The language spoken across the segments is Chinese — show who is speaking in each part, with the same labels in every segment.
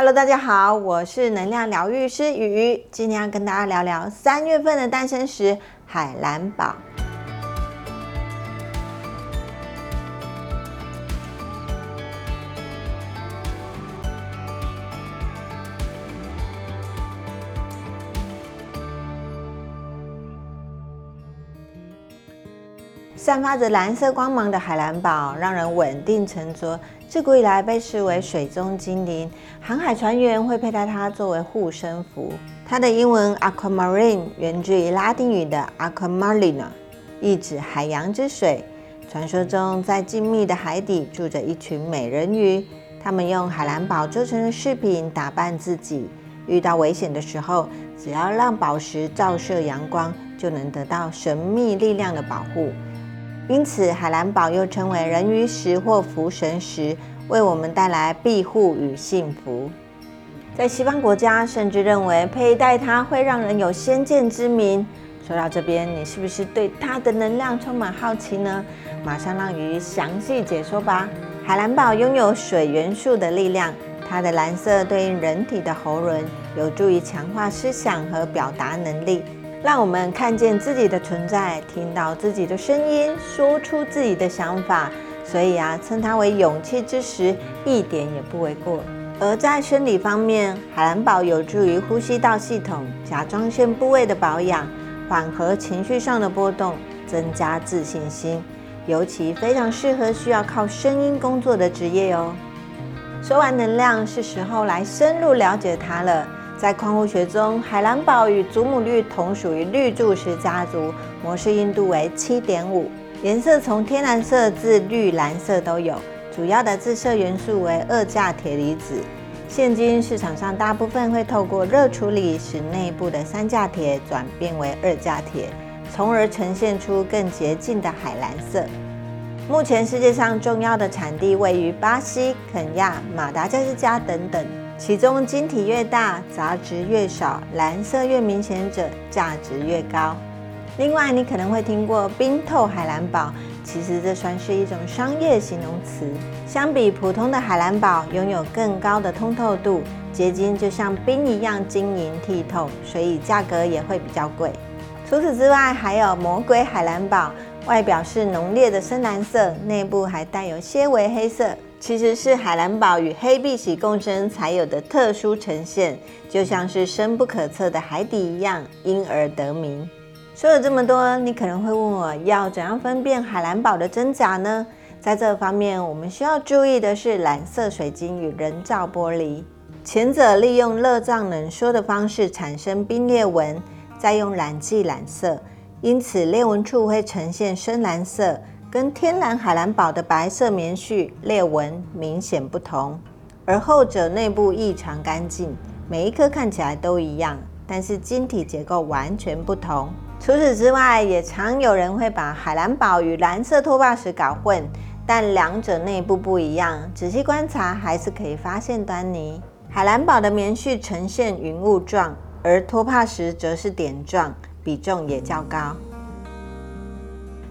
Speaker 1: Hello，大家好，我是能量疗愈师雨，今天要跟大家聊聊三月份的诞生石海蓝宝。散发着蓝色光芒的海蓝宝，让人稳定沉着。自古以来被视为水中精灵，航海船员会佩戴它作为护身符。它的英文 aquamarine 源自于拉丁语的 aquamarina，意指海洋之水。传说中，在静谧的海底住着一群美人鱼，它们用海蓝宝做成的饰品打扮自己。遇到危险的时候，只要让宝石照射阳光，就能得到神秘力量的保护。因此，海蓝宝又称为人鱼石或福神石，为我们带来庇护与幸福。在西方国家，甚至认为佩戴它会让人有先见之明。说到这边，你是不是对它的能量充满好奇呢？马上让鱼详细解说吧。海蓝宝拥有水元素的力量，它的蓝色对应人体的喉轮，有助于强化思想和表达能力。让我们看见自己的存在，听到自己的声音，说出自己的想法。所以啊，称它为勇气之石，一点也不为过。而在生理方面，海蓝宝有助于呼吸道系统、甲状腺部位的保养，缓和情绪上的波动，增加自信心。尤其非常适合需要靠声音工作的职业哦。说完能量，是时候来深入了解它了。在矿物学中，海蓝宝与祖母绿同属于绿柱石家族，模式硬度为七点五，颜色从天蓝色至绿蓝色都有。主要的自色元素为二价铁离子。现今市场上大部分会透过热处理，使内部的三价铁转变为二价铁，从而呈现出更洁净的海蓝色。目前世界上重要的产地位于巴西、肯亚、马达加斯加等等。其中晶体越大，杂质越少，蓝色越明显者，价值越高。另外，你可能会听过冰透海蓝宝，其实这算是一种商业形容词。相比普通的海蓝宝，拥有更高的通透度，结晶就像冰一样晶莹剔透，所以价格也会比较贵。除此之外，还有魔鬼海蓝宝，外表是浓烈的深蓝色，内部还带有些微黑色。其实是海蓝宝与黑碧玺共生才有的特殊呈现，就像是深不可测的海底一样，因而得名。说了这么多，你可能会问我要怎样分辨海蓝宝的真假呢？在这方面，我们需要注意的是蓝色水晶与人造玻璃，前者利用热胀冷缩的方式产生冰裂纹，再用染剂染色，因此裂纹处会呈现深蓝色。跟天然海蓝宝的白色棉絮裂纹明显不同，而后者内部异常干净，每一颗看起来都一样，但是晶体结构完全不同。除此之外，也常有人会把海蓝宝与蓝色托帕石搞混，但两者内部不一样，仔细观察还是可以发现端倪。海蓝宝的棉絮呈现云雾状，而托帕石则是点状，比重也较高。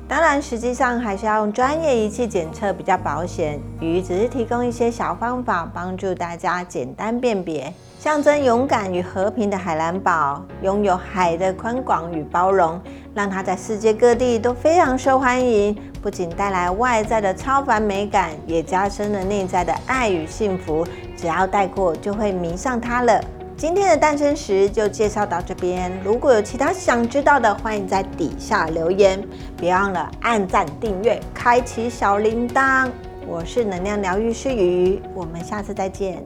Speaker 1: 当然，实际上还是要用专业仪器检测比较保险。鱼只是提供一些小方法，帮助大家简单辨别。象征勇敢与和平的海蓝宝，拥有海的宽广与包容，让它在世界各地都非常受欢迎。不仅带来外在的超凡美感，也加深了内在的爱与幸福。只要带过，就会迷上它了。今天的诞生石就介绍到这边，如果有其他想知道的，欢迎在底下留言，别忘了按赞、订阅、开启小铃铛。我是能量疗愈师鱼，我们下次再见。